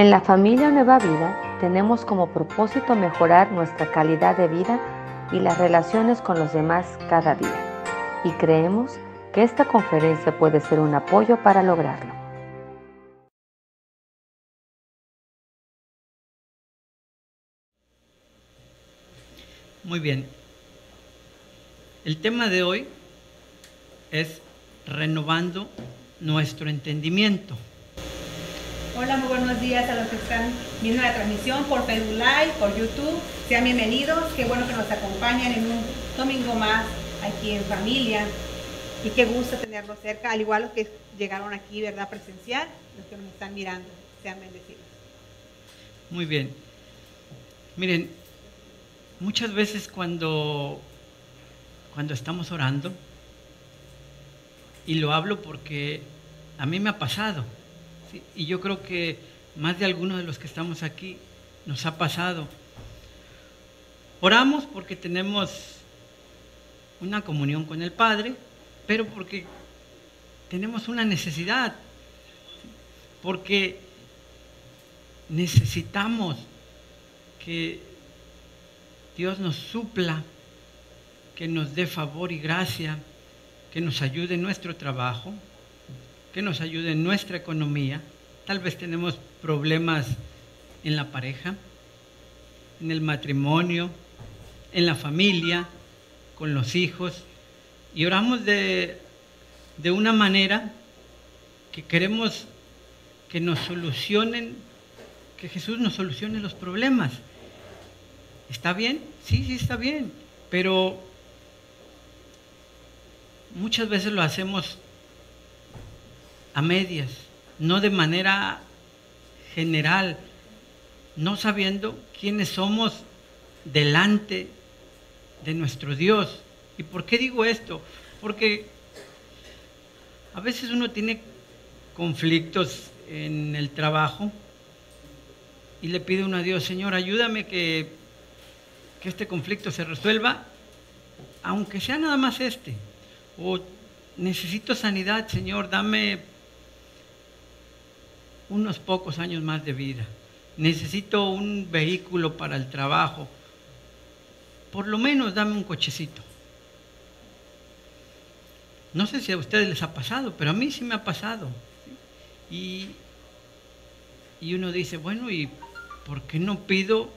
En la familia Nueva Vida tenemos como propósito mejorar nuestra calidad de vida y las relaciones con los demás cada día. Y creemos que esta conferencia puede ser un apoyo para lograrlo. Muy bien. El tema de hoy es renovando nuestro entendimiento. Hola, muy buenos días a los que están viendo la transmisión por Facebook por YouTube. Sean bienvenidos. Qué bueno que nos acompañan en un domingo más aquí en familia. Y qué gusto tenerlos cerca, al igual los que llegaron aquí, ¿verdad? Presencial, los que nos están mirando. Sean bendecidos. Muy bien. Miren, muchas veces cuando, cuando estamos orando, y lo hablo porque a mí me ha pasado, y yo creo que más de algunos de los que estamos aquí nos ha pasado. Oramos porque tenemos una comunión con el Padre, pero porque tenemos una necesidad, porque necesitamos que Dios nos supla, que nos dé favor y gracia, que nos ayude en nuestro trabajo, que nos ayude en nuestra economía. Tal vez tenemos problemas en la pareja, en el matrimonio, en la familia, con los hijos. Y oramos de, de una manera que queremos que nos solucionen, que Jesús nos solucione los problemas. ¿Está bien? Sí, sí, está bien. Pero muchas veces lo hacemos a medias, no de manera general, no sabiendo quiénes somos delante de nuestro Dios. ¿Y por qué digo esto? Porque a veces uno tiene conflictos en el trabajo y le pide uno a Dios, Señor, ayúdame que, que este conflicto se resuelva, aunque sea nada más este. O necesito sanidad, Señor, dame unos pocos años más de vida. Necesito un vehículo para el trabajo. Por lo menos dame un cochecito. No sé si a ustedes les ha pasado, pero a mí sí me ha pasado. Y, y uno dice, bueno, ¿y por qué no pido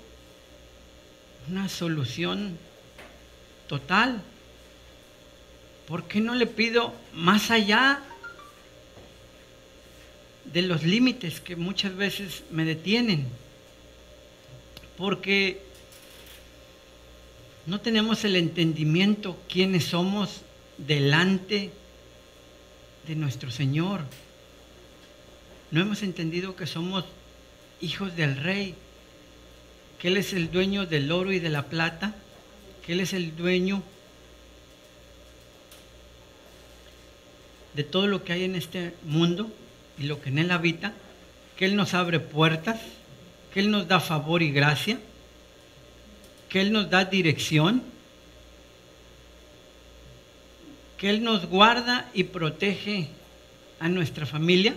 una solución total? ¿Por qué no le pido más allá de los límites que muchas veces me detienen, porque no tenemos el entendimiento quiénes somos delante de nuestro Señor. No hemos entendido que somos hijos del Rey, que Él es el dueño del oro y de la plata, que Él es el dueño de todo lo que hay en este mundo y lo que en Él habita, que Él nos abre puertas, que Él nos da favor y gracia, que Él nos da dirección, que Él nos guarda y protege a nuestra familia,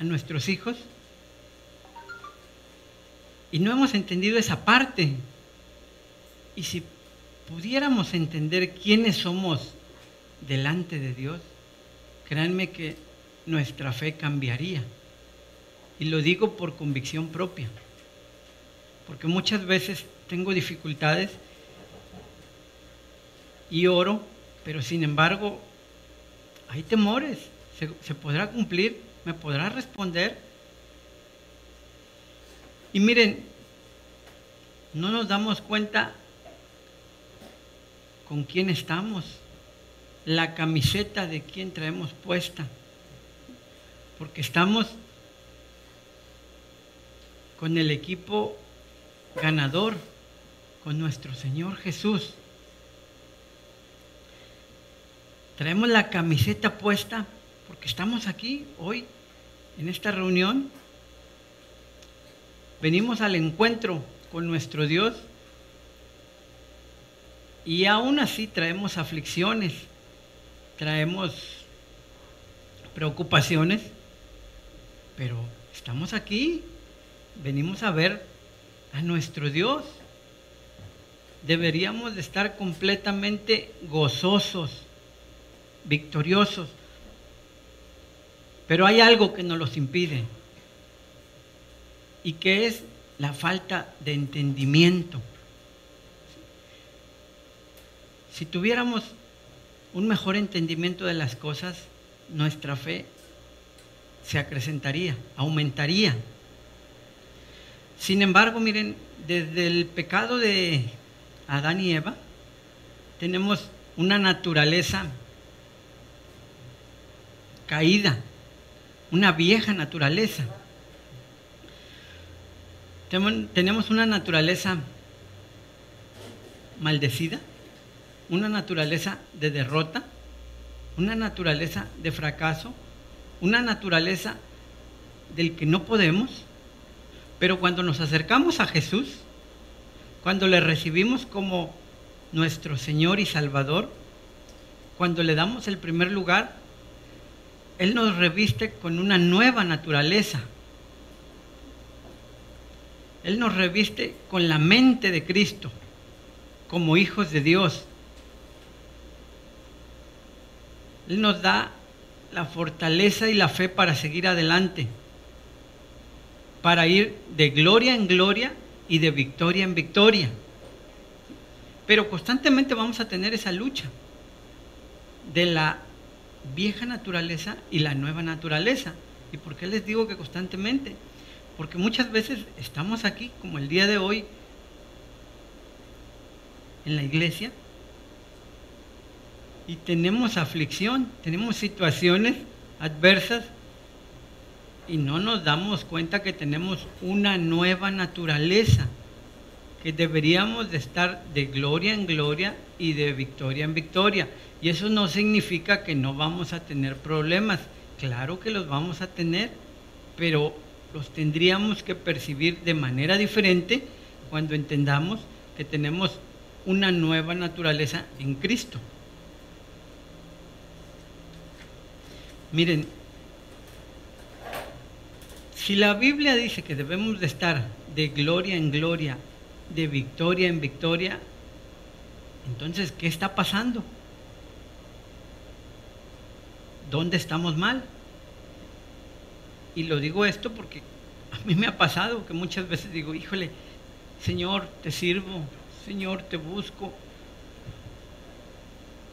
a nuestros hijos. Y no hemos entendido esa parte. Y si pudiéramos entender quiénes somos delante de Dios, créanme que nuestra fe cambiaría. Y lo digo por convicción propia, porque muchas veces tengo dificultades y oro, pero sin embargo hay temores. ¿Se, podrá cumplir? ¿Me podrá responder? Y miren, no nos damos cuenta con quién estamos la camiseta de quien traemos puesta. Porque estamos con el equipo ganador, con nuestro Señor Jesús. Traemos la camiseta puesta porque estamos aquí hoy en esta reunión. Venimos al encuentro con nuestro Dios y aún así traemos aflicciones, traemos preocupaciones, pero estamos aquí, venimos a ver a nuestro Dios. Deberíamos de estar completamente gozosos, victoriosos. Pero hay algo que nos los impide y que es la falta de entendimiento. Si tuviéramos un mejor entendimiento de las cosas, nuestra fe se acrecentaría, aumentaría. Sin embargo, miren, desde el pecado de Adán y Eva, tenemos una naturaleza caída, una vieja naturaleza. Tenemos una naturaleza maldecida, una naturaleza de derrota, una naturaleza de fracaso, una naturaleza del que no podemos, pero cuando nos acercamos a Jesús, cuando le recibimos como nuestro Señor y Salvador, cuando le damos el primer lugar, Él nos reviste con una nueva naturaleza. Él nos reviste con la mente de Cristo, como hijos de Dios. Él nos da la fortaleza y la fe para seguir adelante, para ir de gloria en gloria y de victoria en victoria. Pero constantemente vamos a tener esa lucha de la vieja naturaleza y la nueva naturaleza. ¿Y por qué les digo que constantemente? Porque muchas veces estamos aquí, como el día de hoy, en la iglesia, y tenemos aflicción, tenemos situaciones adversas y no nos damos cuenta que tenemos una nueva naturaleza, que deberíamos de estar de gloria en gloria y de victoria en victoria. Y eso no significa que no vamos a tener problemas, claro que los vamos a tener, pero los tendríamos que percibir de manera diferente cuando entendamos que tenemos una nueva naturaleza en Cristo. Miren, si la Biblia dice que debemos de estar de gloria en gloria, de victoria en victoria, entonces, ¿qué está pasando? ¿Dónde estamos mal? Y lo digo esto porque a mí me ha pasado que muchas veces digo, híjole, Señor, te sirvo, Señor, te busco.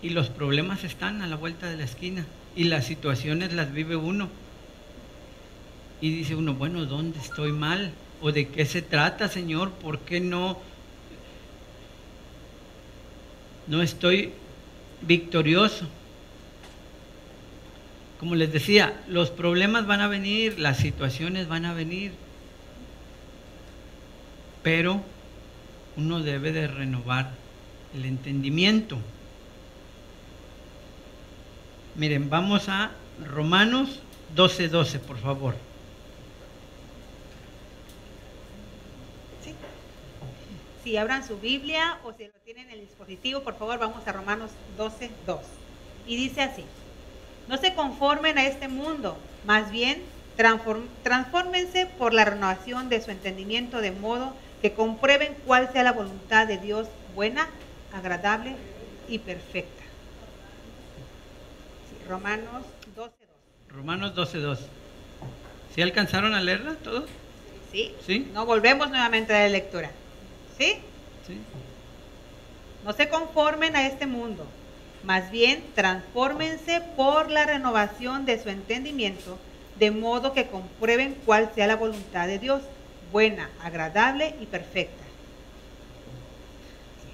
Y los problemas están a la vuelta de la esquina y las situaciones las vive uno. Y dice uno, bueno, ¿dónde estoy mal? ¿O de qué se trata, Señor? ¿Por qué no, no estoy victorioso? Como les decía, los problemas van a venir, las situaciones van a venir, pero uno debe de renovar el entendimiento. Miren, vamos a Romanos 12:12, 12, por favor. Sí. Si abran su Biblia o si lo tienen en el dispositivo, por favor, vamos a Romanos 12:2. 2. Y dice así: No se conformen a este mundo, más bien transfórmense por la renovación de su entendimiento de modo que comprueben cuál sea la voluntad de Dios buena, agradable y perfecta. Romanos 12.2. Romanos 12.2. ¿Sí alcanzaron a leerla todos? Sí. ¿Sí? No volvemos nuevamente a la lectura. ¿Sí? Sí. No se conformen a este mundo, más bien transfórmense por la renovación de su entendimiento, de modo que comprueben cuál sea la voluntad de Dios, buena, agradable y perfecta.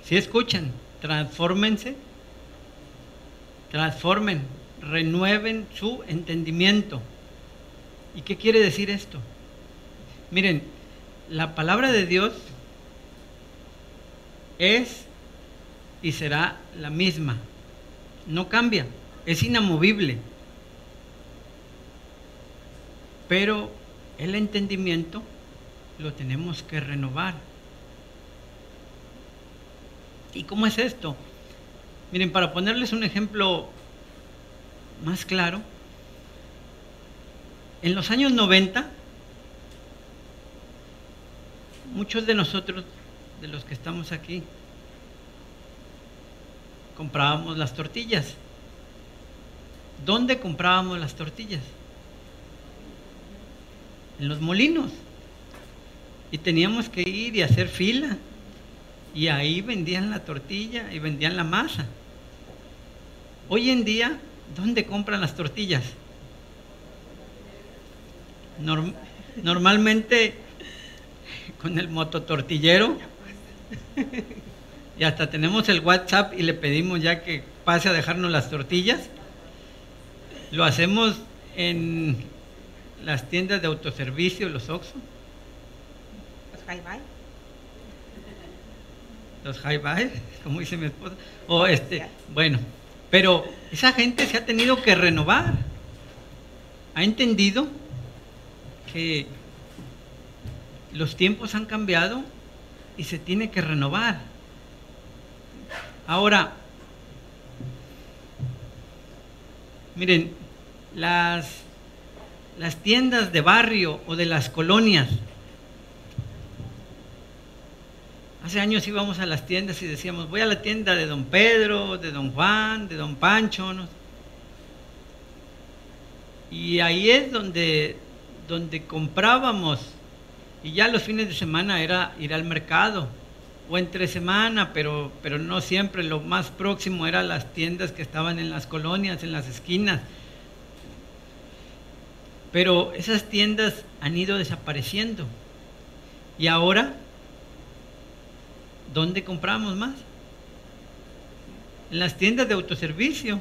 Si escuchan, transfórmense, transformen, renueven su entendimiento. ¿Y qué quiere decir esto? Miren, la palabra de Dios es y será la misma. No cambia, es inamovible. Pero el entendimiento lo tenemos que renovar. ¿Y cómo es esto? Miren, para ponerles un ejemplo más claro, en los años 90 muchos de nosotros, de los que estamos aquí, comprábamos las tortillas. ¿Dónde comprábamos las tortillas? En los molinos. Y teníamos que ir y hacer fila. Y ahí vendían la tortilla y vendían la masa. Hoy en día, ¿dónde compran las tortillas? normalmente con el mototortillero. Y hasta tenemos el WhatsApp y le pedimos ya que pase a dejarnos las tortillas. Lo hacemos en las tiendas de autoservicio, los Oxxo. Los High Los High como dice mi esposa. O este, bueno, pero esa gente se ha tenido que renovar. Ha entendido que los tiempos han cambiado y se tiene que renovar. Ahora, miren, las, las tiendas de barrio o de las colonias, Hace años íbamos a las tiendas y decíamos, voy a la tienda de don Pedro, de don Juan, de don Pancho. Y ahí es donde donde comprábamos y ya los fines de semana era ir al mercado o entre semana, pero, pero no siempre, lo más próximo eran las tiendas que estaban en las colonias, en las esquinas. Pero esas tiendas han ido desapareciendo. Y ahora, ¿dónde compramos más? En las tiendas de autoservicio,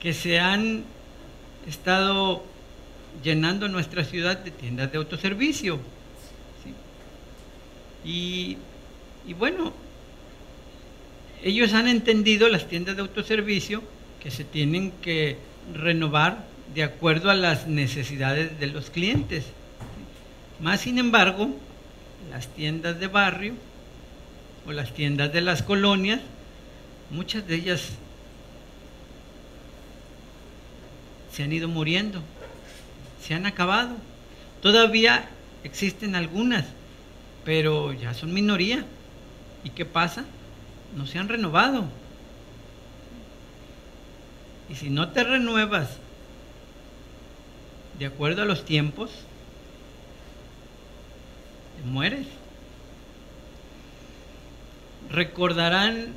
que se han estado llenando nuestra ciudad de tiendas de autoservicio. Y, y bueno, ellos han entendido las tiendas de autoservicio que se tienen que renovar de acuerdo a las necesidades de los clientes. Más sin embargo, las tiendas de barrio o las tiendas de las colonias, muchas de ellas se han ido muriendo, se han acabado. Todavía existen algunas, pero ya son minoría. ¿Y qué pasa? No se han renovado. Y si no te renuevas de acuerdo a los tiempos, mueres. Recordarán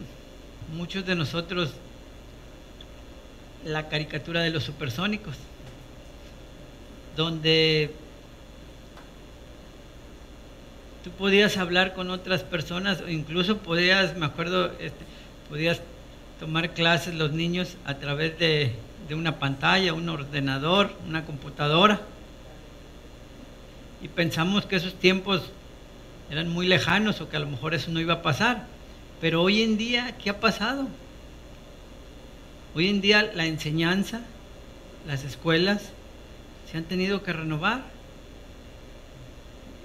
muchos de nosotros la caricatura de los supersónicos, donde tú podías hablar con otras personas, o incluso podías, me acuerdo, este, podías tomar clases los niños a través de, de una pantalla, un ordenador, una computadora. Y pensamos que esos tiempos eran muy lejanos o que a lo mejor eso no iba a pasar. Pero hoy en día, ¿qué ha pasado? Hoy en día la enseñanza, las escuelas se han tenido que renovar.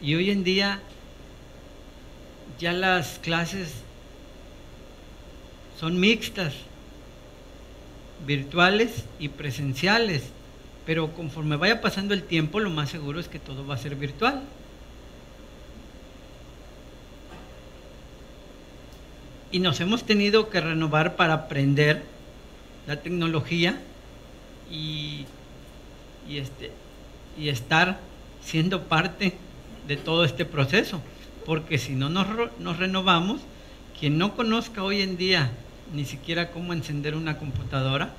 Y hoy en día ya las clases son mixtas, virtuales y presenciales. Pero conforme vaya pasando el tiempo, lo más seguro es que todo va a ser virtual. Y nos hemos tenido que renovar para aprender la tecnología y, este, y estar siendo parte de todo este proceso. Porque si no nos, nos renovamos, quien no conozca hoy en día ni siquiera cómo encender una computadora,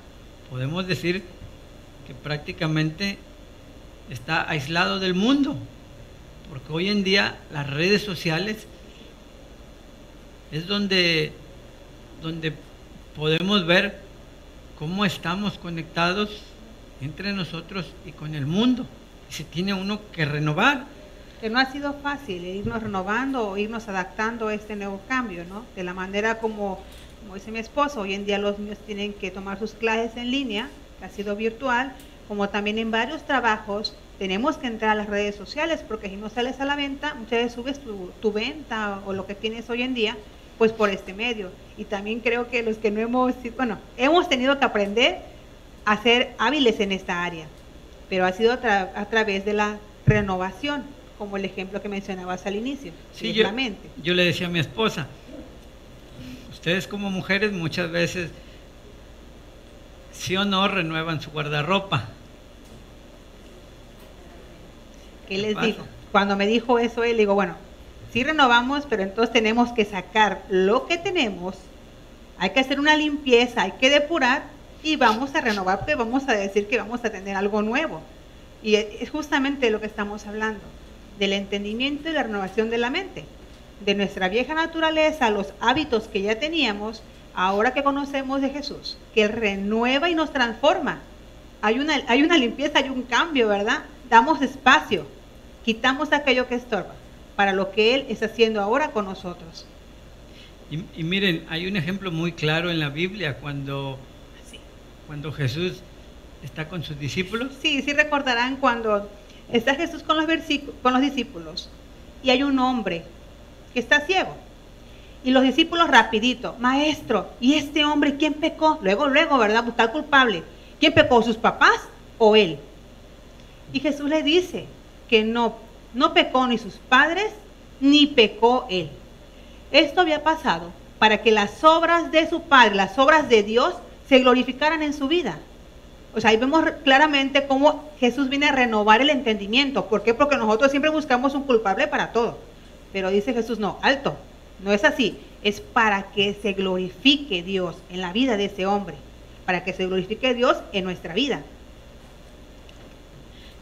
podemos decir que prácticamente está aislado del mundo. Porque hoy en día las redes sociales es donde, donde podemos ver cómo estamos conectados entre nosotros y con el mundo. Y se tiene uno que renovar. Que no ha sido fácil irnos renovando o irnos adaptando a este nuevo cambio, ¿no? De la manera como, como dice mi esposo, hoy en día los niños tienen que tomar sus clases en línea, ha sido virtual, como también en varios trabajos tenemos que entrar a las redes sociales porque si no sales a la venta, muchas veces subes tu, tu venta o lo que tienes hoy en día pues por este medio. Y también creo que los que no hemos, bueno, hemos tenido que aprender a ser hábiles en esta área, pero ha sido a, través de la renovación. como el ejemplo que mencionabas al inicio, Sí, yo, yo le decía a mi esposa, ustedes como mujeres muchas veces, sí o no, renuevan su guardarropa. ¿Qué ¿Qué les pasa? digo? Cuando me dijo eso él, digo, bueno, sí renovamos, pero entonces tenemos que sacar lo que tenemos, hay que hacer una limpieza, hay que depurar y vamos a renovar, porque vamos a decir que vamos a tener algo nuevo. Y es es justamente lo que estamos hablando, del entendimiento y la renovación de la mente, de nuestra vieja naturaleza, los hábitos que ya teníamos, ahora que conocemos de Jesús, que renueva y nos transforma. Hay una, hay una limpieza, hay un cambio, ¿verdad? Damos espacio, quitamos aquello que estorba para lo que Él está haciendo ahora con nosotros. Y, y miren, hay un ejemplo muy claro en la Biblia cuando, Sí. cuando Jesús está con sus discípulos. Sí, sí recordarán cuando está Jesús con los, versículos, con los discípulos y hay un hombre que está ciego. Y los discípulos rapidito, maestro, ¿y este hombre quién pecó? Luego, luego, ¿verdad? Buscar culpable. ¿Quién pecó? ¿Sus papás o él? Y Jesús le dice que no, no pecó ni sus padres, ni pecó él. Esto había pasado para que las obras de su Padre, las obras de Dios, se glorificaran en su vida. O sea, ahí vemos claramente cómo Jesús viene a renovar el entendimiento. ¿Por qué? Porque nosotros siempre buscamos un culpable para todo. Pero dice Jesús, no, alto, no es así. Es para que se glorifique Dios en la vida de ese hombre. Para que se glorifique Dios en nuestra vida.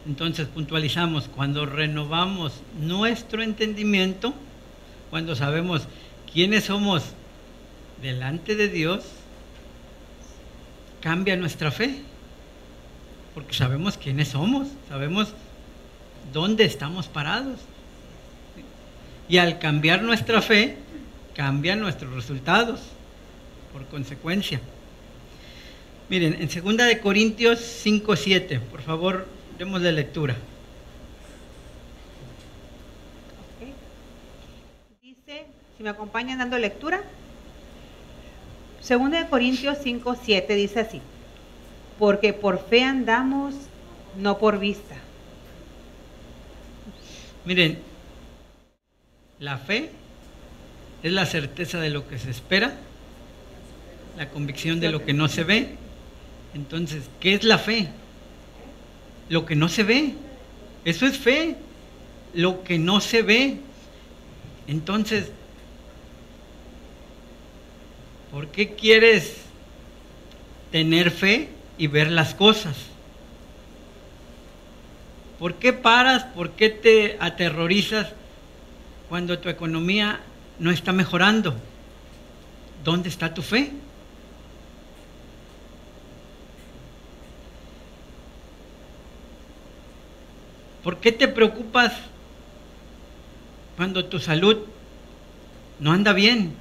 Entonces puntualizamos, cuando renovamos nuestro entendimiento, cuando sabemos quiénes somos delante de Dios, cambia nuestra fe, porque sabemos quiénes somos, sabemos dónde estamos parados. Y al cambiar nuestra fe, cambian nuestros resultados, por consecuencia. Miren, en 2 de Corintios 5, 7, por favor, demos la lectura. Dice, si me acompañan dando lectura, 2 de Corintios 5, 7 dice así, porque por fe andamos, no por vista. Miren, la fe es la certeza de lo que se espera, la convicción de lo que no se ve. Entonces, ¿qué es la fe? Lo que no se ve. Eso es fe. Lo que no se ve. Entonces, ¿por qué quieres tener fe y ver las cosas? ¿Por qué paras? ¿Por qué te aterrorizas cuando tu economía no está mejorando? ¿Dónde está tu fe? ¿Por qué te preocupas cuando tu salud no anda bien?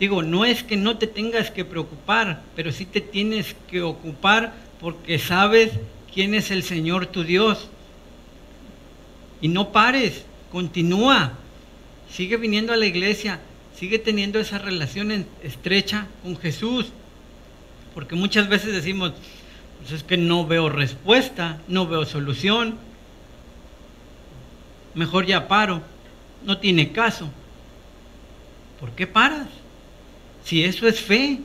Digo, no es que no te tengas que preocupar, pero sí te tienes que ocupar porque sabes quién es el Señor tu Dios. Y no pares, continúa, sigue viniendo a la iglesia, sigue teniendo esa relación estrecha con Jesús. Porque muchas veces decimos, pues es que no veo respuesta, no veo solución, mejor ya paro, no tiene caso. ¿Por qué paras? Si eso es fe.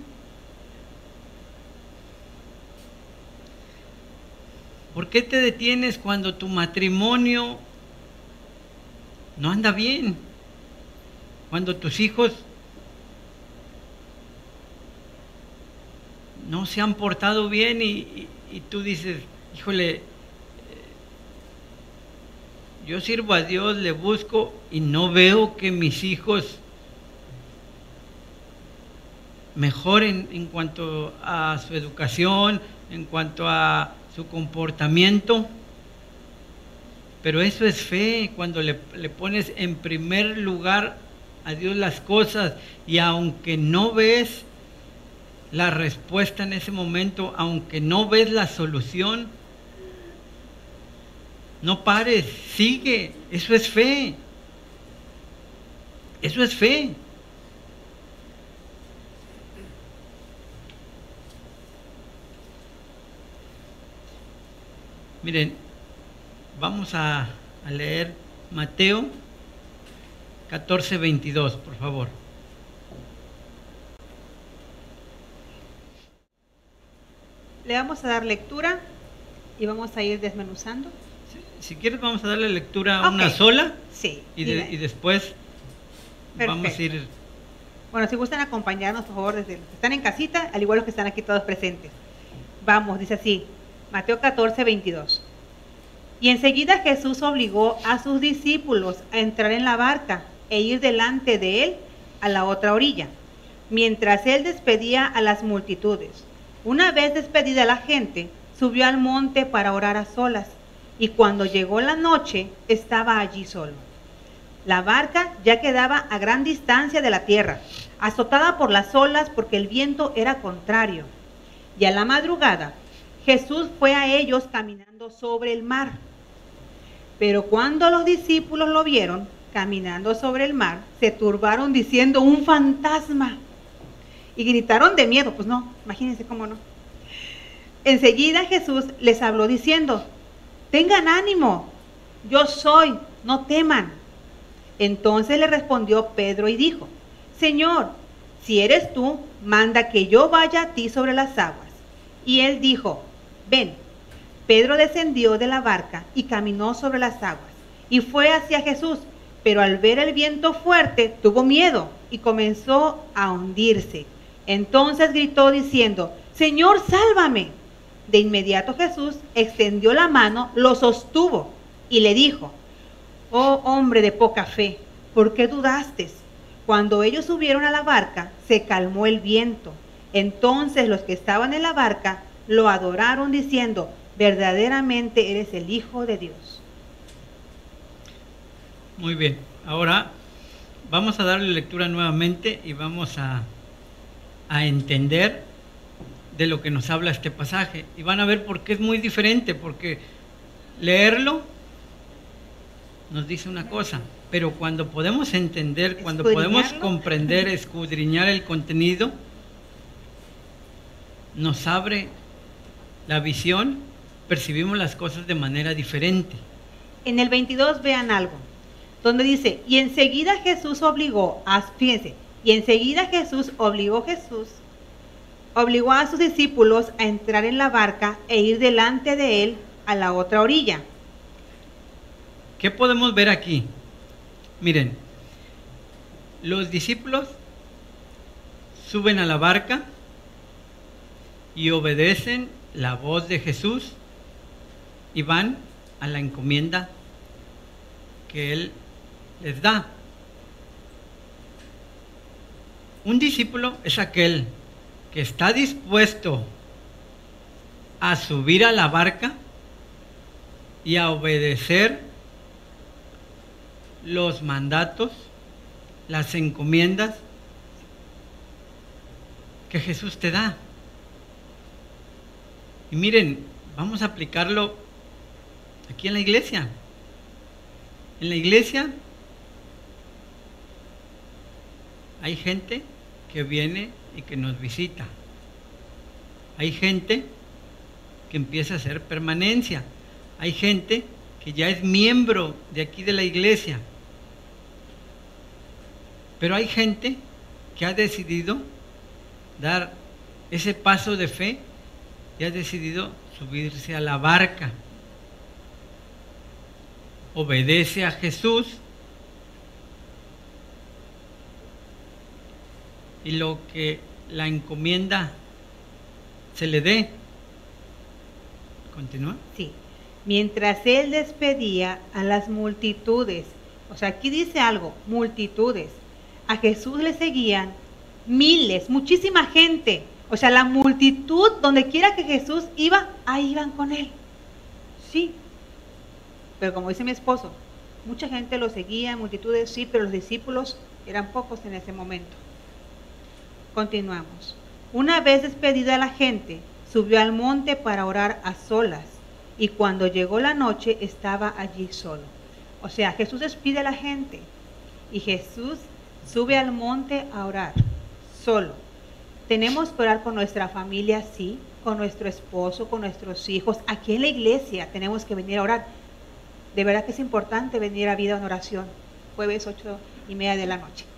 ¿Por qué te detienes cuando tu matrimonio no anda bien? Cuando tus hijos no se han portado bien y, tú dices, híjole, eh, yo sirvo a Dios, le busco y no veo que mis hijos mejoren en cuanto a su educación, en cuanto a su comportamiento. Pero eso es fe, cuando le, le pones en primer lugar a Dios las cosas y aunque no ves la respuesta en ese momento, aunque no ves la solución, no pares, sigue, eso es fe. Eso es fe. Miren, vamos a, a leer Mateo 14, 22, por favor. Le vamos a dar lectura y vamos a ir desmenuzando. Si, si quieres, vamos a darle lectura a una sola Sí. y, de- dime. y después vamos a ir. Bueno, si gustan acompañarnos, por favor, desde los que están en casita, al igual los que están aquí todos presentes. Vamos, dice así, Mateo 14, 22. Y enseguida Jesús obligó a sus discípulos a entrar en la barca e ir delante de él a la otra orilla, mientras él despedía a las multitudes. Una vez despedida la gente, subió al monte para orar a solas, y cuando llegó la noche, estaba allí solo. La barca ya quedaba a gran distancia de la tierra, azotada por las olas porque el viento era contrario. Y a la madrugada Jesús fue a ellos caminando sobre el mar. Pero cuando los discípulos lo vieron caminando sobre el mar, se turbaron diciendo un fantasma. Y gritaron de miedo, pues no, imagínense cómo no. Enseguida Jesús les habló diciendo, tengan ánimo, yo soy, no teman. Entonces le respondió Pedro y dijo, Señor, si eres tú, manda que yo vaya a ti sobre las aguas. Y él dijo, ven. Pedro descendió de la barca y caminó sobre las aguas y fue hacia Jesús, pero al ver el viento fuerte tuvo miedo y comenzó a hundirse. Entonces gritó diciendo, Señor, sálvame. De inmediato Jesús extendió la mano, lo sostuvo y le dijo, Oh hombre de poca fe, ¿por qué dudaste? Cuando ellos subieron a la barca, se calmó el viento. Entonces los que estaban en la barca lo adoraron diciendo, verdaderamente eres el Hijo de Dios. Muy bien. Ahora vamos a darle lectura nuevamente y vamos a, a entender de lo que nos habla este pasaje. Y van a ver por qué es muy diferente, porque leerlo nos dice una cosa, pero cuando podemos entender, cuando podemos comprender, escudriñar el contenido, nos abre la visión, percibimos las cosas de manera diferente. En el 22 vean algo, donde dice, y enseguida Jesús obligó fíjense, y enseguida Jesús obligó Jesús, obligó a sus discípulos a entrar en la barca e ir delante de él a la otra orilla. ¿Qué podemos ver aquí? Miren, los discípulos suben a la barca y obedecen la voz de Jesús y van a la encomienda que Él les da. Un discípulo es aquel que está dispuesto a subir a la barca y a obedecer los mandatos, las encomiendas que Jesús te da. Y miren, vamos a aplicarlo aquí en la iglesia. En la iglesia hay gente que viene y que nos visita. Hay gente que empieza a hacer permanencia. Hay gente que ya es miembro de aquí de la iglesia. Pero hay gente que ha decidido dar ese paso de fe y ha decidido subirse a la barca. Obedece a Jesús y lo que la encomienda se le dé. Continúa. Sí. Mientras él despedía a las multitudes, o sea, aquí dice algo, multitudes. A Jesús le seguían miles, muchísima gente. O sea, la multitud, donde quiera que Jesús iba, ahí iban con él. Sí. Pero como dice mi esposo, mucha gente lo seguía, multitudes sí, pero los discípulos eran pocos en ese momento. Continuamos. Una vez despedida la gente, subió al monte para orar a solas y cuando llegó la noche estaba allí solo. O sea, Jesús despide a la gente y Jesús sube al monte a orar solo. Tenemos que orar con nuestra familia, sí, con nuestro esposo, con nuestros hijos. Aquí en la iglesia tenemos que venir a orar. De verdad que es importante venir a vida en oración, jueves ocho y media de la noche.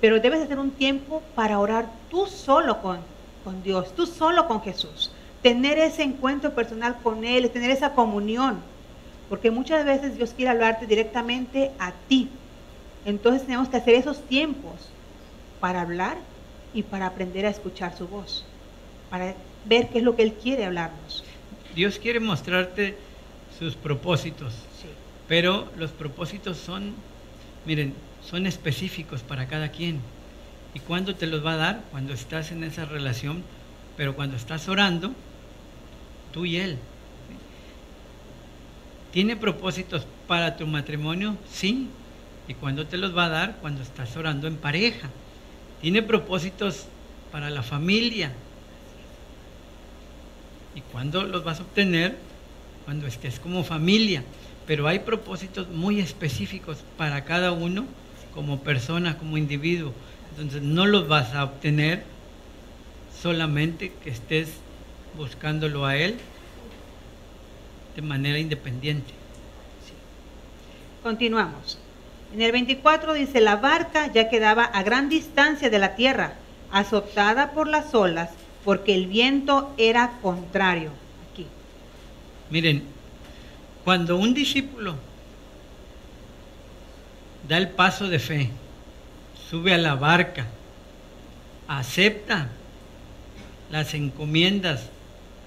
Pero debes hacer un tiempo para orar tú solo con, con Dios, tú solo con Jesús. Tener ese encuentro personal con Él, tener esa comunión. Porque muchas veces Dios quiere hablarte directamente a ti. Entonces tenemos que hacer esos tiempos para hablar y para aprender a escuchar su voz, para ver qué es lo que Él quiere hablarnos. Dios quiere mostrarte sus propósitos, Sí. pero los propósitos son, miren, son específicos para cada quien. ¿Y cuándo te los va a dar? Cuando estás en esa relación, pero cuando estás orando, tú y Él. ¿Tiene propósitos para tu matrimonio? Sí. ¿Y cuándo te los va a dar? Cuando estás orando en pareja. ¿Tiene propósitos para la familia? ¿Y cuándo los vas a obtener? Cuando estés como familia. Pero hay propósitos muy específicos para cada uno, como persona, como individuo. Entonces no los vas a obtener solamente que estés buscándolo a Él de manera independiente. Continuamos. En el 24 dice, la barca ya quedaba a gran distancia de la tierra, azotada por las olas, porque el viento era contrario. Aquí. Miren, cuando un discípulo da el paso de fe, sube a la barca, acepta las encomiendas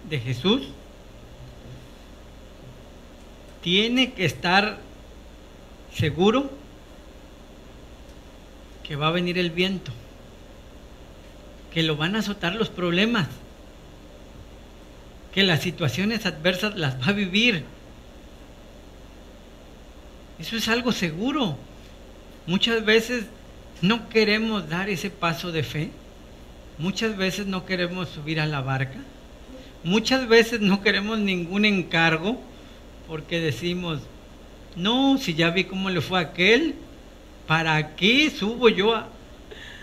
de Jesús, tiene que estar seguro que va a venir el viento, que lo van a azotar los problemas, que las situaciones adversas las va a vivir. Eso es algo seguro. Muchas veces no queremos dar ese paso de fe. Muchas veces no queremos subir a la barca. Muchas veces no queremos ningún encargo porque decimos, no, si ya vi cómo le fue a aquel, ¿para qué subo yo a...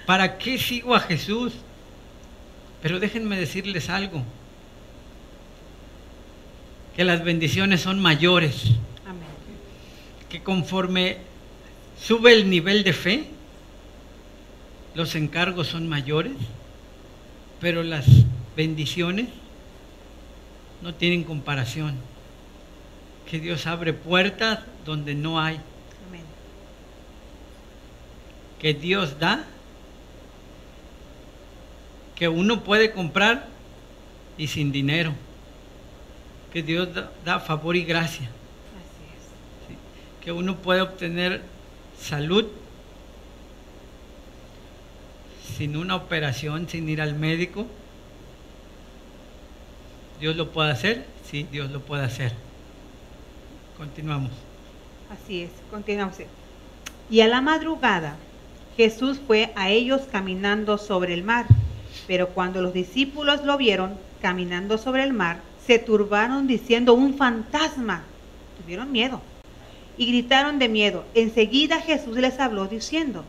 ¿Para qué sigo a Jesús? Pero déjenme decirles algo, que las bendiciones son mayores, Amén. que conforme sube el nivel de fe, los encargos son mayores, pero las bendiciones no tienen comparación. Que Dios abre puertas donde no hay, Amén. que Dios da, que uno puede comprar y sin dinero, que Dios da, da favor y gracia. Así es. ¿sí? que uno puede obtener salud sin una operación, sin ir al médico. ¿Dios lo puede hacer? Sí, Dios lo puede hacer. Continuamos. Así es, continuamos. Y a la madrugada Jesús fue a ellos caminando sobre el mar, pero cuando los discípulos lo vieron caminando sobre el mar, se turbaron diciendo un fantasma. Tuvieron miedo y gritaron de miedo. Enseguida Jesús les habló diciendo,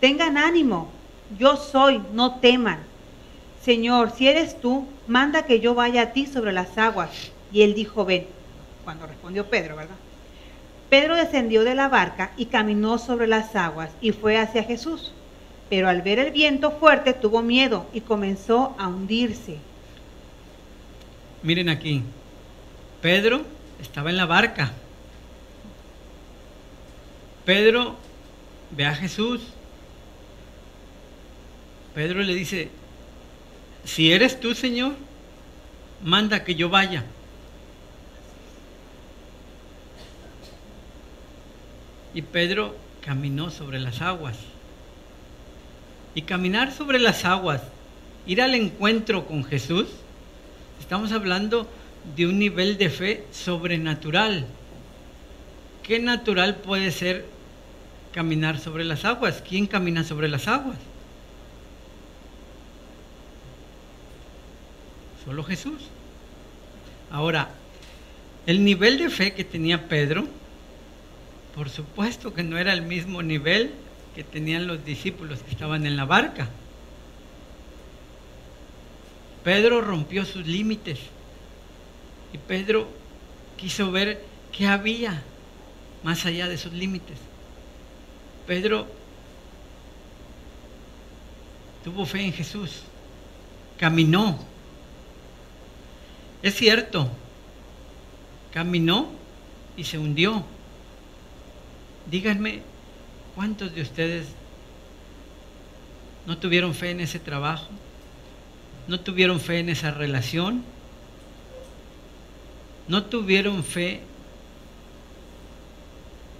tengan ánimo, yo soy, no teman. Señor, si eres tú, manda que yo vaya a ti sobre las aguas. Y él dijo, ven. Cuando respondió Pedro, ¿verdad? Pedro descendió de la barca y caminó sobre las aguas y fue hacia Jesús. Pero al ver el viento fuerte tuvo miedo y comenzó a hundirse. Miren aquí. Pedro estaba en la barca. Pedro ve a Jesús. Pedro le dice, si eres tú, Señor, manda que yo vaya. Y Pedro caminó sobre las aguas. Y caminar sobre las aguas, ir al encuentro con Jesús, estamos hablando de un nivel de fe sobrenatural. ¿Qué natural puede ser caminar sobre las aguas? ¿Quién camina sobre las aguas? Solo Jesús. Ahora, el nivel de fe que tenía Pedro, por supuesto que no era el mismo nivel que tenían los discípulos que estaban en la barca. Pedro rompió sus límites y Pedro quiso ver qué había más allá de esos límites. Pedro tuvo fe en Jesús, caminó. Es cierto, caminó y se hundió. Díganme, ¿cuántos de ustedes no tuvieron fe en ese trabajo? ¿No tuvieron fe en esa relación? ¿No tuvieron fe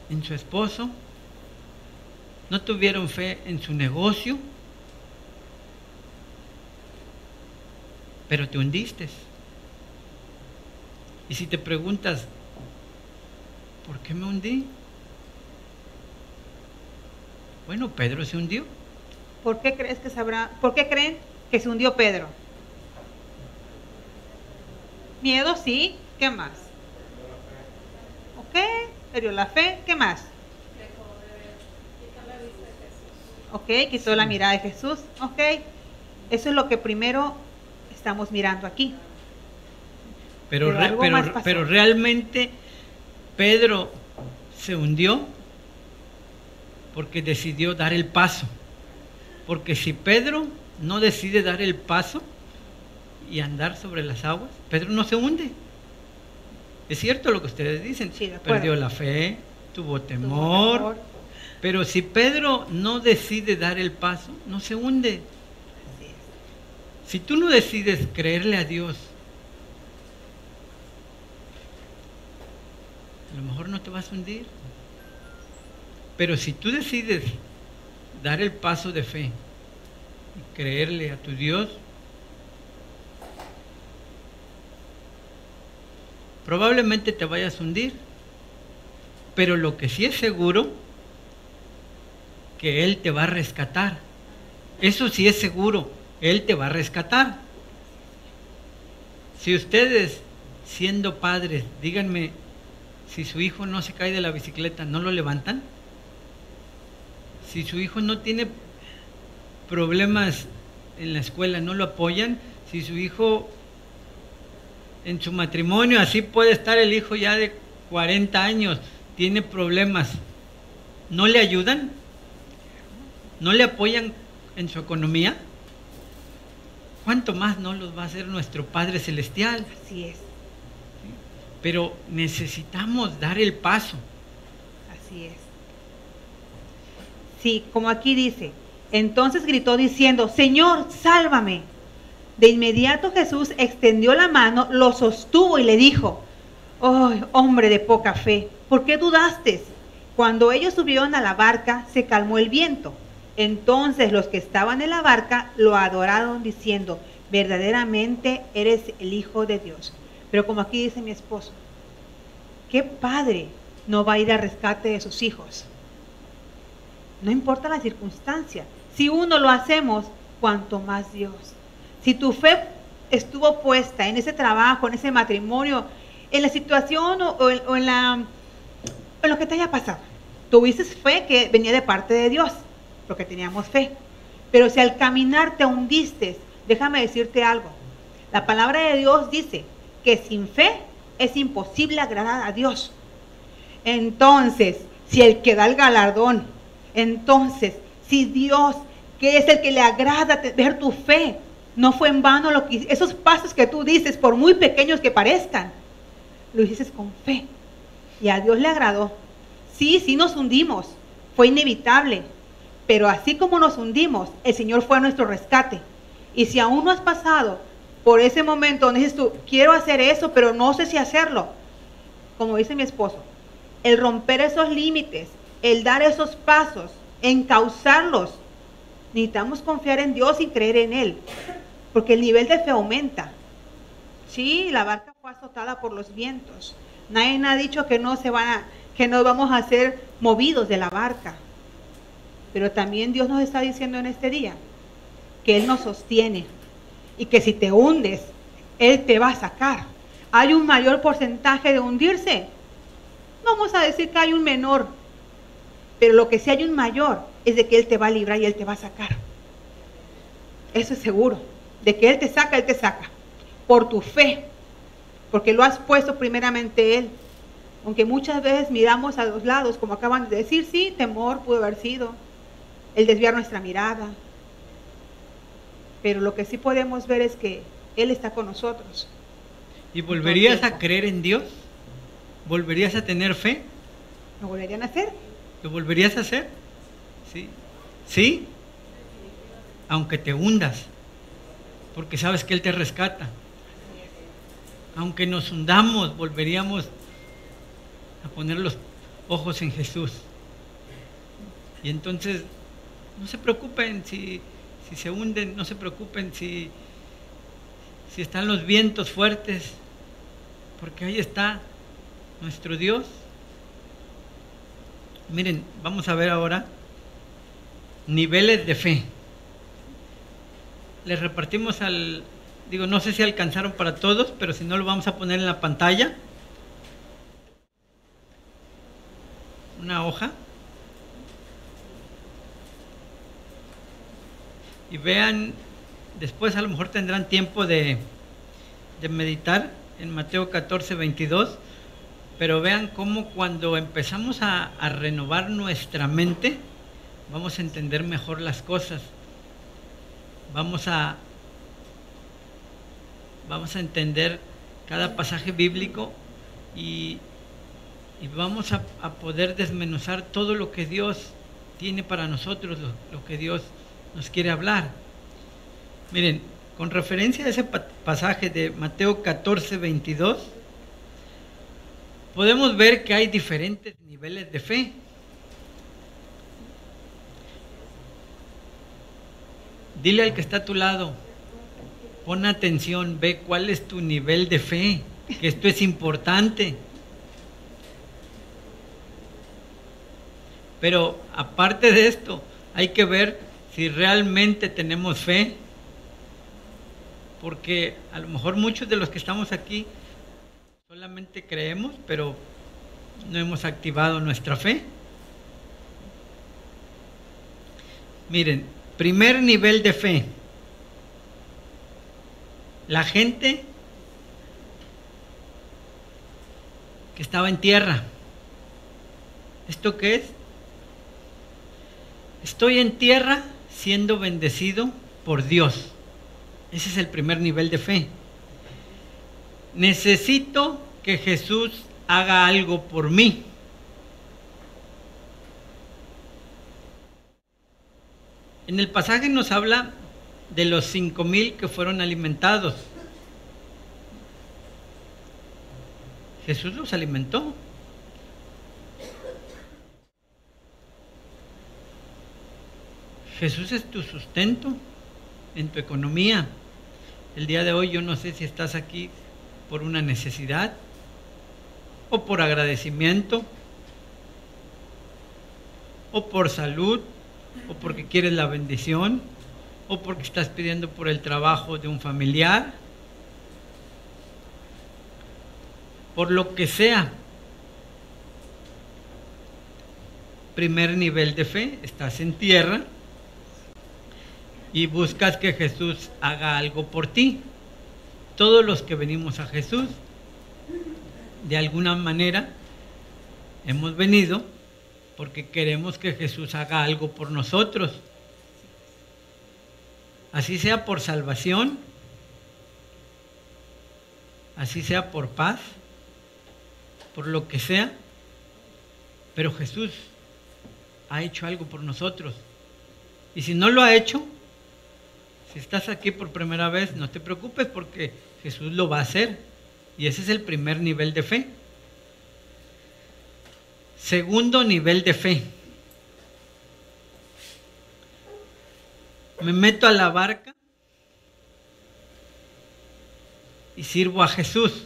en su esposo? ¿No tuvieron fe en su negocio? Pero te hundiste. Y si te preguntas, ¿por qué me hundí? Bueno, Pedro se hundió. ¿Por qué crees que sabrá? ¿Por qué creen que se hundió Pedro? Miedo, sí. ¿Qué más? Ok, perdió la fe. ¿Qué más? Ok, quitó la mirada de Jesús. Ok, eso es lo que primero estamos mirando aquí. Pero, pero, pero realmente Pedro se hundió porque decidió dar el paso. Porque si Pedro no decide dar el paso y andar sobre las aguas, Pedro no se hunde. Es cierto lo que ustedes dicen. Perdió la fe, tuvo temor. Pero si Pedro no decide dar el paso, no se hunde. Si tú no decides creerle a Dios, a lo mejor no te vas a hundir. Pero si tú decides dar el paso de fe y creerle a tu Dios, probablemente te vayas a hundir. Pero lo que sí es seguro, que Él te va a rescatar. Eso sí es seguro, Él te va a rescatar. Si ustedes, siendo padres, díganme, si su hijo no se cae de la bicicleta, ¿no lo levantan? si su hijo no tiene problemas en la escuela, no lo apoyan, si su hijo en su matrimonio, así puede estar el hijo ya de 40 años, tiene problemas, ¿no le ayudan? ¿No le apoyan en su economía? ¿Cuánto más no los va a hacer nuestro Padre Celestial? Así es. Pero necesitamos dar el paso. Así es. Sí, como aquí dice. Entonces gritó diciendo, Señor, sálvame. De inmediato Jesús extendió la mano, lo sostuvo y le dijo, oh, hombre de poca fe, ¿por qué dudaste? Cuando ellos subieron a la barca, se calmó el viento. Entonces los que estaban en la barca lo adoraron diciendo, verdaderamente eres el Hijo de Dios. Pero como aquí dice mi esposo, ¿qué padre no va a ir al rescate de sus hijos? No importa la circunstancia. Si uno lo hacemos, cuanto más Dios. Si tu fe estuvo puesta en ese trabajo, en ese matrimonio, en la situación o, en, en lo que te haya pasado, tuviste fe que venía de parte de Dios, porque teníamos fe. Pero si al caminar te hundiste, déjame decirte algo. La palabra de Dios dice que sin fe es imposible agradar a Dios. Entonces, si el que da el galardón entonces, si Dios, que es el que le agrada ver tu fe, no fue en vano lo que esos pasos que tú dices, por muy pequeños que parezcan, lo hiciste con fe. Y a Dios le agradó. Sí, sí nos hundimos, fue inevitable, pero así como nos hundimos, el Señor fue a nuestro rescate. Y si aún no has pasado por ese momento donde dices tú, quiero hacer eso, pero no sé si hacerlo, como dice mi esposo, el romper esos límites, el dar esos pasos, encauzarlos. Necesitamos confiar en Dios y creer en Él, porque el nivel de fe aumenta. Sí, la barca fue azotada por los vientos. Nadie ha dicho que no se van a, que no vamos a ser movidos de la barca. Pero también Dios nos está diciendo en este día que Él nos sostiene y que si te hundes, Él te va a sacar. Hay un mayor porcentaje de hundirse. Vamos a decir que hay un menor, pero lo que sí hay un mayor es de que Él te va a librar y Él te va a sacar. Eso es seguro. De que Él te saca, Él te saca. Por tu fe. Porque lo has puesto primeramente Él. Aunque muchas veces miramos a los lados, como acaban de decir, sí, temor pudo haber sido, el desviar nuestra mirada. Pero lo que sí podemos ver es que Él está con nosotros. ¿Y volverías a creer en Dios? ¿Volverías a tener fe? ¿Lo volverían a hacer? ¿Lo volverías a hacer? Sí. ¿Sí? Aunque te hundas, porque sabes que Él te rescata. Aunque nos hundamos, volveríamos a poner los ojos en Jesús. Y entonces, no se preocupen si, si se hunden, no se preocupen si, si están los vientos fuertes, porque ahí está nuestro Dios. Miren, vamos a ver ahora niveles de fe. Les repartimos al, digo, no sé si alcanzaron para todos, pero si no lo vamos a poner en la pantalla. Una hoja. Y vean, después a lo mejor tendrán tiempo de, de meditar en Mateo 14, 22 pero vean cómo cuando empezamos a, renovar nuestra mente, vamos a entender mejor las cosas. Vamos a, vamos a entender cada pasaje bíblico y, vamos a, poder desmenuzar todo lo que Dios tiene para nosotros, lo que Dios nos quiere hablar. Miren, con referencia a ese pasaje de Mateo 14, 22, podemos ver que hay diferentes niveles de fe. Dile al que está a tu lado, pon atención, ve cuál es tu nivel de fe, que esto es importante. Pero aparte de esto, hay que ver si realmente tenemos fe, porque a lo mejor muchos de los que estamos aquí Solamente creemos, pero no hemos activado nuestra fe. Miren, primer nivel de fe. La gente que estaba en tierra. ¿Esto qué es? Estoy en tierra siendo bendecido por Dios. Ese es el primer nivel de fe necesito que Jesús haga algo por mí. En el pasaje nos habla de los cinco mil que fueron alimentados. Jesús los alimentó. Jesús es tu sustento en tu economía. El día de hoy yo no sé si estás aquí por una necesidad o por agradecimiento o por salud o porque quieres la bendición o porque estás pidiendo por el trabajo de un familiar, por lo que sea. Primer nivel de fe, estás en tierra y buscas que Jesús haga algo por ti todos los que venimos a Jesús, de alguna manera, hemos venido porque queremos que Jesús haga algo por nosotros. Así sea por salvación, así sea por paz, por lo que sea, pero Jesús ha hecho algo por nosotros. Y si no lo ha hecho, si estás aquí por primera vez, no te preocupes porque Jesús lo va a hacer. Y ese es el primer nivel de fe. Segundo nivel de fe. Me meto a la barca y sirvo a Jesús.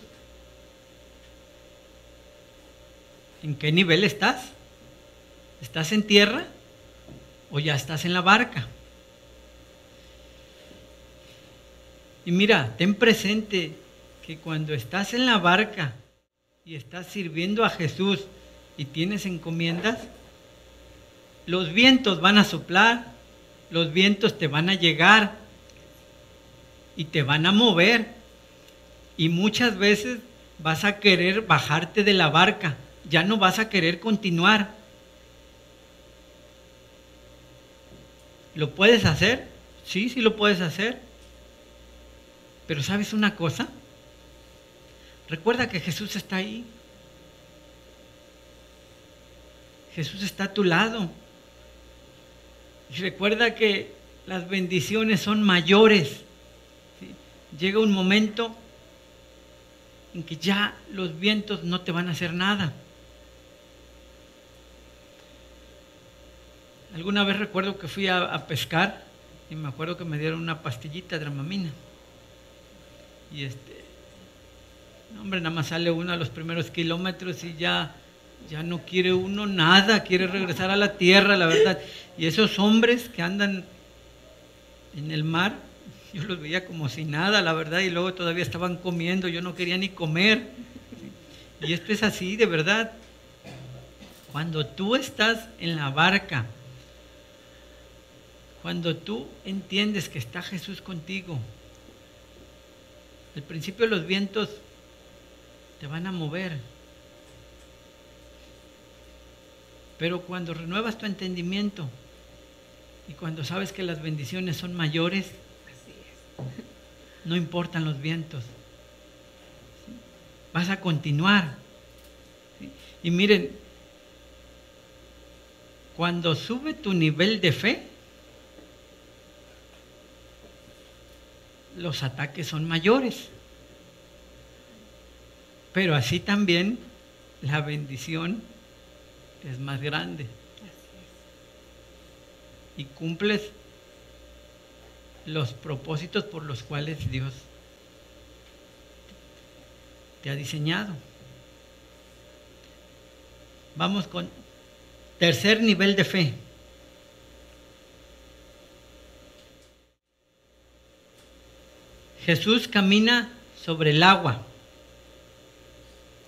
¿En qué nivel estás? ¿Estás en tierra o ya estás en la barca? Y mira, ten presente que cuando estás en la barca y estás sirviendo a Jesús y tienes encomiendas, los vientos van a soplar, los vientos te van a llegar y te van a mover. Y muchas veces vas a querer bajarte de la barca, ya no vas a querer continuar. ¿Lo puedes hacer? Sí, sí lo puedes hacer. Pero ¿sabes una cosa? Recuerda que Jesús está ahí. Jesús está a tu lado. Y recuerda que las bendiciones son mayores. Llega un momento en que ya los vientos no te van a hacer nada. Alguna vez recuerdo que fui a, pescar y me acuerdo que me dieron una pastillita de dramamina. Y este, hombre, nada más sale uno a los primeros kilómetros y ya, ya no quiere uno nada, quiere regresar a la tierra, la verdad. Y esos hombres que andan en el mar, yo los veía como si nada, la verdad, y luego todavía estaban comiendo, yo no quería ni comer. Y esto es así, de verdad. Cuando tú estás en la barca, cuando tú entiendes que está Jesús contigo, al principio los vientos te van a mover. Pero cuando renuevas tu entendimiento y cuando sabes que las bendiciones son mayores, no importan los vientos. Vas a continuar. Y miren, cuando sube tu nivel de fe, los ataques son mayores. Pero así también la bendición es más grande. Y cumples los propósitos por los cuales Dios te ha diseñado. Vamos con tercer nivel de fe. Jesús camina sobre el agua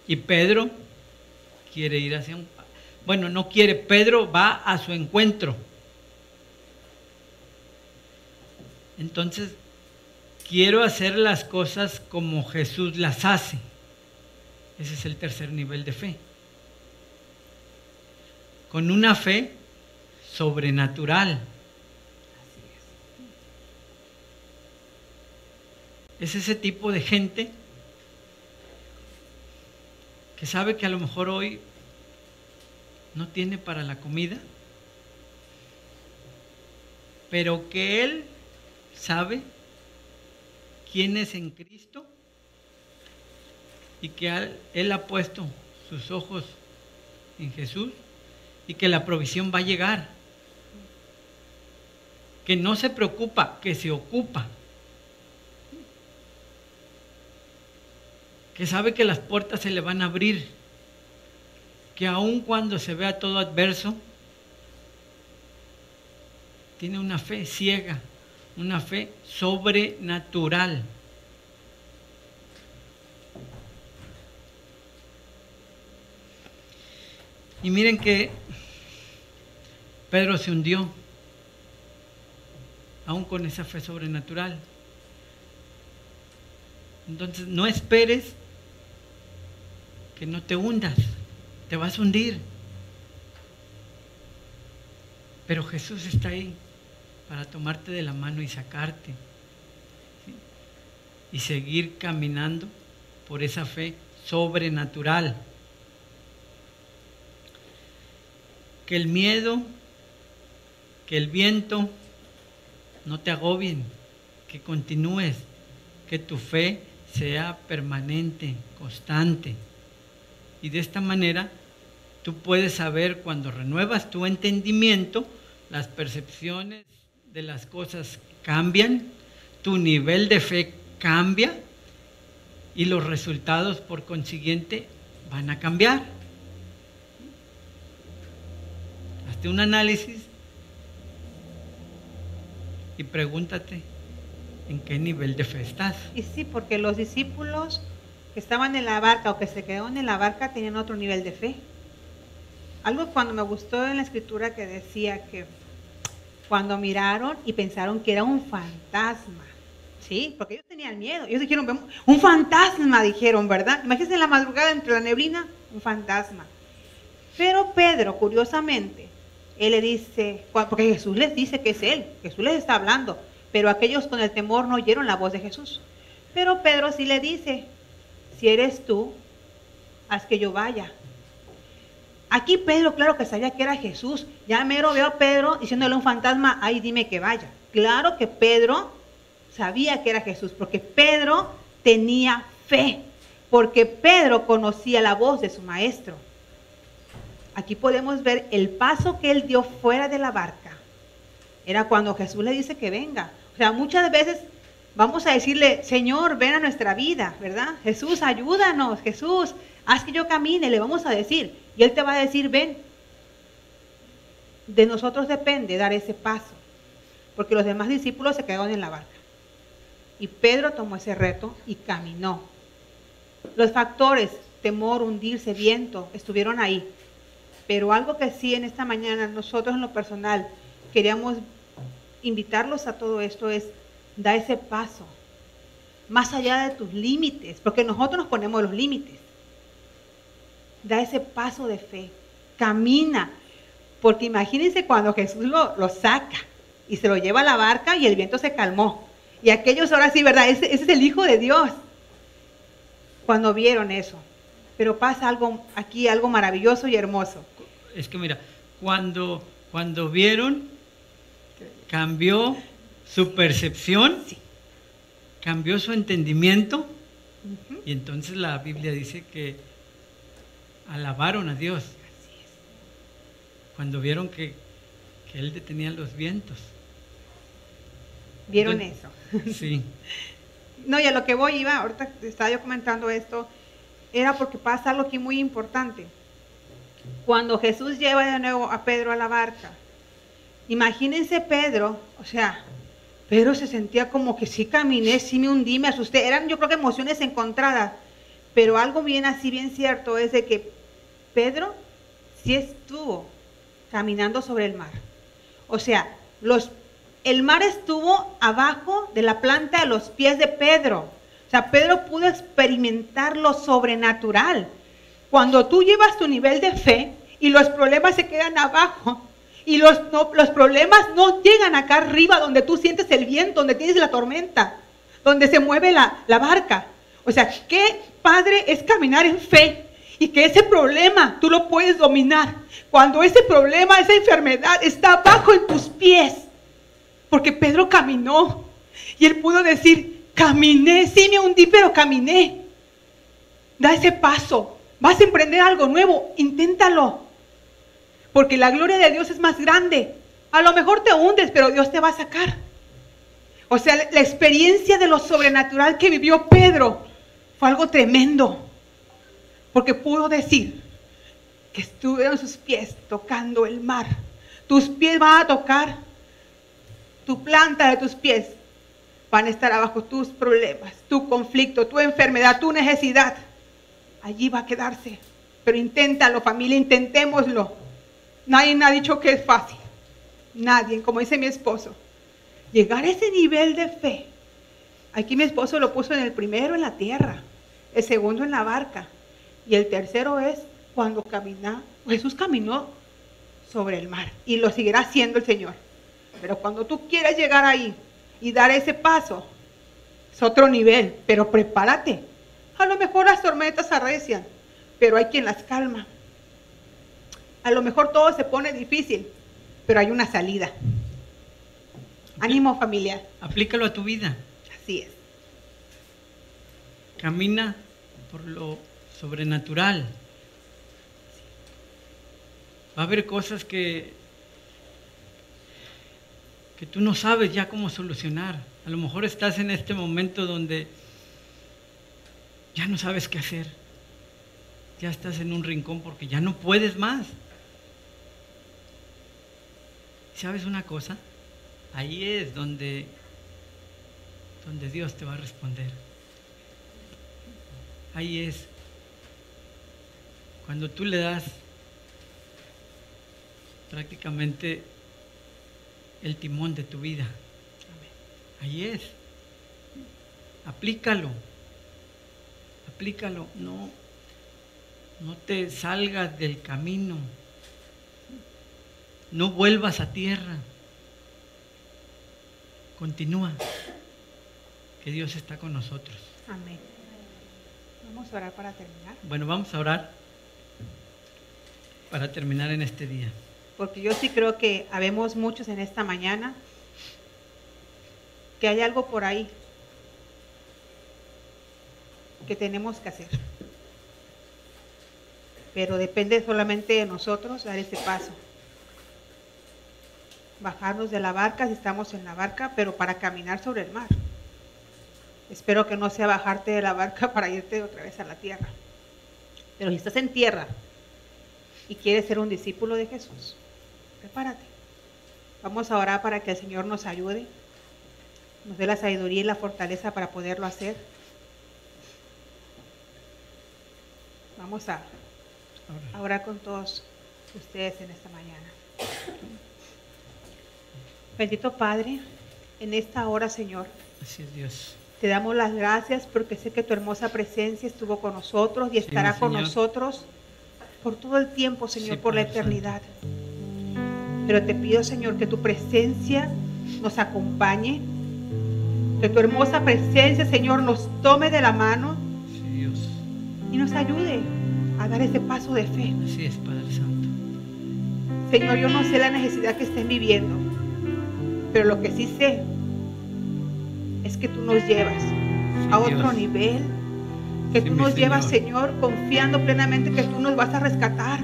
y Pedro quiere ir hacia un... Bueno, no quiere, Pedro va a su encuentro. Entonces, quiero hacer las cosas como Jesús las hace. Ese es el tercer nivel de fe. Con una fe sobrenatural. Es ese tipo de gente que sabe que a lo mejor hoy no tiene para la comida, pero que Él sabe quién es en Cristo y que Él ha puesto sus ojos en Jesús y que la provisión va a llegar. Que no se preocupa, que se ocupa que sabe que las puertas se le van a abrir, que aun cuando se vea todo adverso, tiene una fe ciega, una fe sobrenatural. Y miren que Pedro se hundió, aún con esa fe sobrenatural. Entonces no esperes que no te hundas, te vas a hundir. Pero Jesús está ahí para tomarte de la mano y sacarte. Y seguir caminando por esa fe sobrenatural. Que el miedo, que el viento no te agobien, que continúes, que tu fe sea permanente, constante. Y de esta manera tú puedes saber cuando renuevas tu entendimiento, las percepciones de las cosas cambian, tu nivel de fe cambia y los resultados por consiguiente van a cambiar. Hazte un análisis y pregúntate en qué nivel de fe estás. Y sí, porque los discípulos que estaban en la barca o que se quedaron en la barca tenían otro nivel de fe. Algo cuando me gustó en la escritura que decía que cuando miraron y pensaron que era un fantasma. Sí, porque ellos tenían miedo. Ellos dijeron, "Vemos- un fantasma, dijeron, ¿verdad? Imagínense en la madrugada entre la neblina, un fantasma. Pero Pedro, curiosamente, él le dice, porque Jesús les dice que es él, Jesús les está hablando, pero aquellos con el temor no oyeron la voz de Jesús. Pero Pedro sí le dice, si eres tú, haz que yo vaya. Aquí Pedro, claro que sabía que era Jesús. Ya mero veo a Pedro diciéndole a un fantasma, ay, dime que vaya. Claro que Pedro sabía que era Jesús, porque Pedro tenía fe, porque Pedro conocía la voz de su maestro. Aquí podemos ver el paso que él dio fuera de la barca. Era cuando Jesús le dice que venga. O sea, muchas veces vamos a decirle, Señor, ven a nuestra vida, ¿verdad? Jesús, ayúdanos, Jesús, haz que yo camine, le vamos a decir. Y Él te va a decir, ven. De nosotros depende dar ese paso, porque los demás discípulos se quedaron en la barca. Y Pedro tomó ese reto y caminó. Los factores, temor, hundirse, viento, estuvieron ahí. Pero algo que sí en esta mañana nosotros en lo personal queríamos invitarlos a todo esto es da ese paso más allá de tus límites, porque nosotros nos ponemos los límites. Da ese paso de fe, camina, porque imagínense cuando Jesús lo, lo saca y se lo lleva a la barca y el viento se calmó. Y aquellos ahora sí, ¿verdad? Ese, ese es el Hijo de Dios. Cuando vieron eso. Pero pasa algo aquí, algo maravilloso y hermoso. Es que mira, cuando, cuando vieron, cambió su percepción, Sí. cambió su entendimiento, y entonces la Biblia dice que alabaron a Dios cuando vieron que, que Él detenía los vientos. Vieron Entonces- eso. Sí, No, y a lo que voy iba, ahorita estaba yo comentando esto, era porque pasa algo aquí muy importante. Cuando Jesús lleva de nuevo a Pedro a la barca, imagínense Pedro, o sea, Pedro se sentía como que sí caminé, sí me hundí, me asusté, eran yo creo que emociones encontradas, pero algo bien así, bien cierto, es de que Pedro sí estuvo caminando sobre el mar. O sea, los, el mar estuvo abajo de la planta de los pies de Pedro. O sea, Pedro pudo experimentar lo sobrenatural. Cuando tú llevas tu nivel de fe y los problemas se quedan abajo y los, los problemas no llegan acá arriba donde tú sientes el viento, donde tienes la tormenta, donde se mueve la, la barca. O sea, qué padre es caminar en fe y que ese problema tú lo puedes dominar. Cuando ese problema, esa enfermedad está abajo en tus pies. Porque Pedro caminó y él pudo decir, caminé, sí me hundí, pero caminé. Da ese paso. Vas a emprender algo nuevo, inténtalo. Porque la gloria de Dios es más grande. A lo mejor te hundes, pero Dios te va a sacar. O sea, la experiencia de lo sobrenatural que vivió Pedro fue algo tremendo. Porque pudo decir que estuvieron sus pies tocando el mar. Tus pies van a tocar tu planta de tus pies. Van a estar abajo tus problemas, tu conflicto, tu enfermedad, tu necesidad. Allí va a quedarse. Pero inténtalo, familia, intentémoslo. Nadie me ha dicho que es fácil. Nadie, como dice mi esposo. Llegar a ese nivel de fe. Aquí mi esposo lo puso en el primero en la tierra, el segundo en la barca y el tercero es cuando camina, Jesús caminó sobre el mar y lo seguirá haciendo el Señor. Pero cuando tú quieras llegar ahí y dar ese paso, es otro nivel, pero prepárate. A lo mejor las tormentas arrecian, pero hay quien las calma. A lo mejor todo se pone difícil, pero hay una salida. Ánimo familia, aplícalo a tu vida. así es. Camina por lo sobrenatural. Va a haber cosas que, que tú no sabes ya cómo solucionar. A lo mejor estás en este momento donde ya no sabes qué hacer. Ya estás en un rincón porque ya no puedes más. ¿Sabes una cosa? Ahí es donde, donde Dios te va a responder. Ahí es cuando tú le das prácticamente el timón de tu vida. Ahí es. aplícalo. Aplícalo. No, no te salgas del camino. No vuelvas a tierra. Continúa. Que Dios está con nosotros. Amén. Vamos a orar para terminar. Bueno, vamos a orar para terminar en este día. Porque yo sí creo que habemos muchos en esta mañana que hay algo por ahí que tenemos que hacer. Pero depende solamente de nosotros dar ese paso. Bajarnos de la barca si estamos en la barca, pero para caminar sobre el mar. Espero que no sea bajarte de la barca para irte otra vez a la tierra. Pero si estás en tierra y quieres ser un discípulo de Jesús, prepárate. Vamos a orar para que el Señor nos ayude, nos dé la sabiduría y la fortaleza para poderlo hacer. Vamos a, orar con todos ustedes en esta mañana. Bendito Padre, en esta hora, Señor. Así es Dios. Te damos las gracias porque sé que tu hermosa presencia estuvo con nosotros y estará con Señor. nosotros por todo el tiempo, Señor, Sí, por la eternidad. Pero te pido, Señor, que tu presencia nos acompañe, que tu hermosa presencia, Señor, nos tome de la mano Sí, Dios. y nos ayude a dar ese paso de fe. Así es, Padre Santo. Señor, yo no sé la necesidad que estén viviendo, pero lo que sí sé es que tú nos llevas Sí, a otro Dios. nivel, que Sí, tú nos llevas, Señor. Señor, confiando plenamente que tú nos vas a rescatar,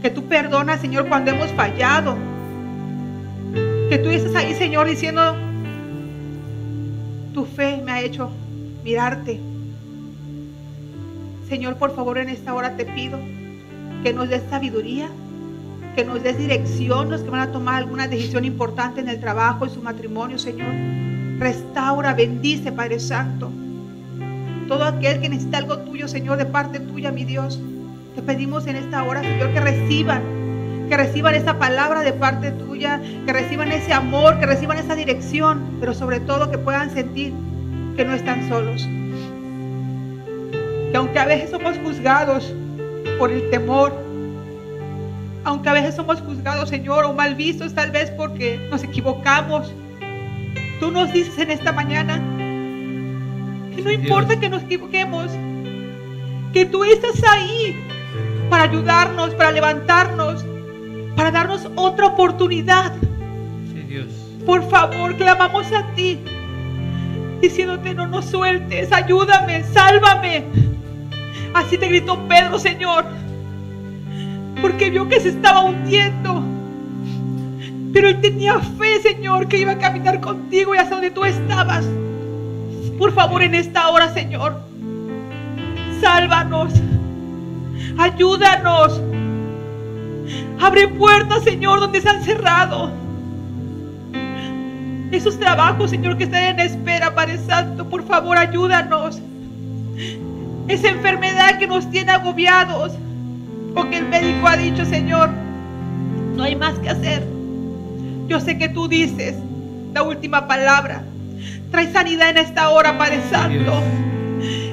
que tú perdonas, Señor, cuando hemos fallado, que tú estás ahí, Señor, diciendo, tu fe me ha hecho mirarte. Señor, por favor, en esta hora te pido que nos des sabiduría, que nos des dirección, los que van a tomar alguna decisión importante en el trabajo, en su matrimonio, Señor. Restaura, bendice, Padre Santo. Todo aquel que necesita algo tuyo, Señor, de parte tuya, mi Dios. Te pedimos en esta hora, Señor, que reciban, que reciban esa palabra de parte tuya, que reciban ese amor, que reciban esa dirección, pero sobre todo que puedan sentir que no están solos. Que aunque a veces somos juzgados por el temor, aunque a veces somos juzgados, Señor, o mal vistos tal vez porque nos equivocamos, tú nos dices en esta mañana que no importa que nos equivoquemos, que tú estás ahí para ayudarnos, para levantarnos, para darnos otra oportunidad. Sí, Dios. Por favor, clamamos a ti, diciéndote no nos sueltes, ayúdame, sálvame. Así te gritó Pedro, Señor, porque vio que se estaba hundiendo. Pero él tenía fe, Señor, que iba a caminar contigo y hasta donde tú estabas. Por favor, en esta hora, Señor, sálvanos, ayúdanos. Abre puertas, Señor, donde se han cerrado. Esos trabajos, Señor, que están en espera, Padre Santo, por favor, ayúdanos. Esa enfermedad que nos tiene agobiados, o que el médico ha dicho, Señor, no hay más que hacer. Yo sé que tú dices la última palabra. Trae sanidad en esta hora, Padre Santo.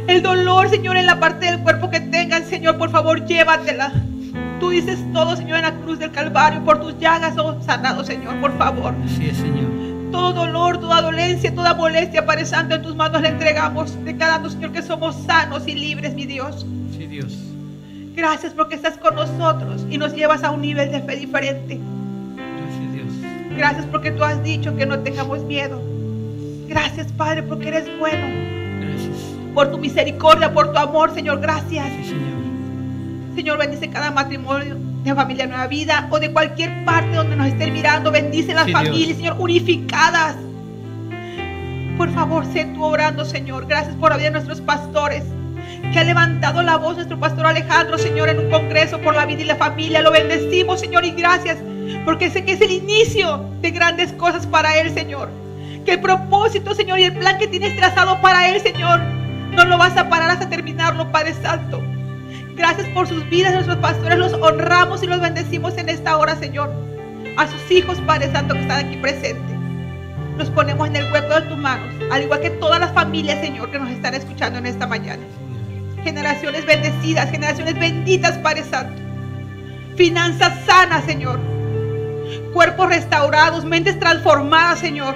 El dolor, Señor, en la parte del cuerpo que tengan, Señor, por favor, llévatela. Tú dices todo, Señor, en la cruz del Calvario. Por tus llagas somos sanados, Señor, por favor. Es, Señor. Todo dolor, toda dolencia, toda molestia, Padre Santo, en tus manos le entregamos, declarando, Señor, que somos sanos y libres, mi Dios. Sí, Dios. Gracias porque estás con nosotros y nos llevas a un nivel de fe diferente. Gracias, Dios. Gracias porque tú has dicho que no tengamos miedo. Gracias, Padre, porque eres bueno. Gracias. Por tu misericordia, por tu amor, Señor, gracias. Sí, Señor. Señor, bendice cada matrimonio de familia Nueva Vida o de cualquier parte donde nos estén mirando. Bendice las Sí, Dios. familias, Señor, unificadas. Por favor, sé tú obrando, Señor. Gracias por la vida de nuestros pastores. Que ha levantado la voz nuestro pastor Alejandro, Señor, en un congreso por la vida y la familia. Lo bendecimos, Señor, y gracias. Porque sé que es el inicio de grandes cosas para Él, Señor. Que el propósito, Señor, y el plan que tienes trazado para Él, Señor, no lo vas a parar hasta terminarlo, Padre Santo. Gracias por sus vidas, nuestros pastores. Los honramos y los bendecimos en esta hora, Señor. A sus hijos, Padre Santo, que están aquí presentes. Los ponemos en el hueco de tus manos, al igual que todas las familias, Señor, que nos están escuchando en esta mañana. Generaciones bendecidas, generaciones benditas, Padre Santo. Finanzas sanas, Señor. Cuerpos restaurados, mentes transformadas, Señor.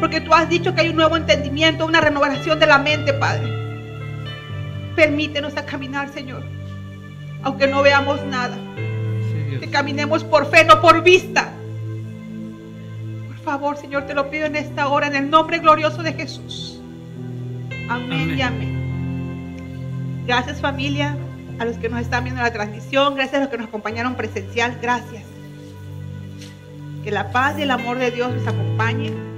Porque tú has dicho que hay un nuevo entendimiento, una renovación de la mente, Padre. Permítenos a caminar, Señor. Aunque no veamos nada. Que caminemos por fe, no por vista. Por favor, Señor, te lo pido en esta hora, en el nombre glorioso de Jesús. Amén, y amén. Gracias familia, a los que nos están viendo la transmisión, gracias a los que nos acompañaron presencial, gracias. Que la paz y el amor de Dios nos acompañen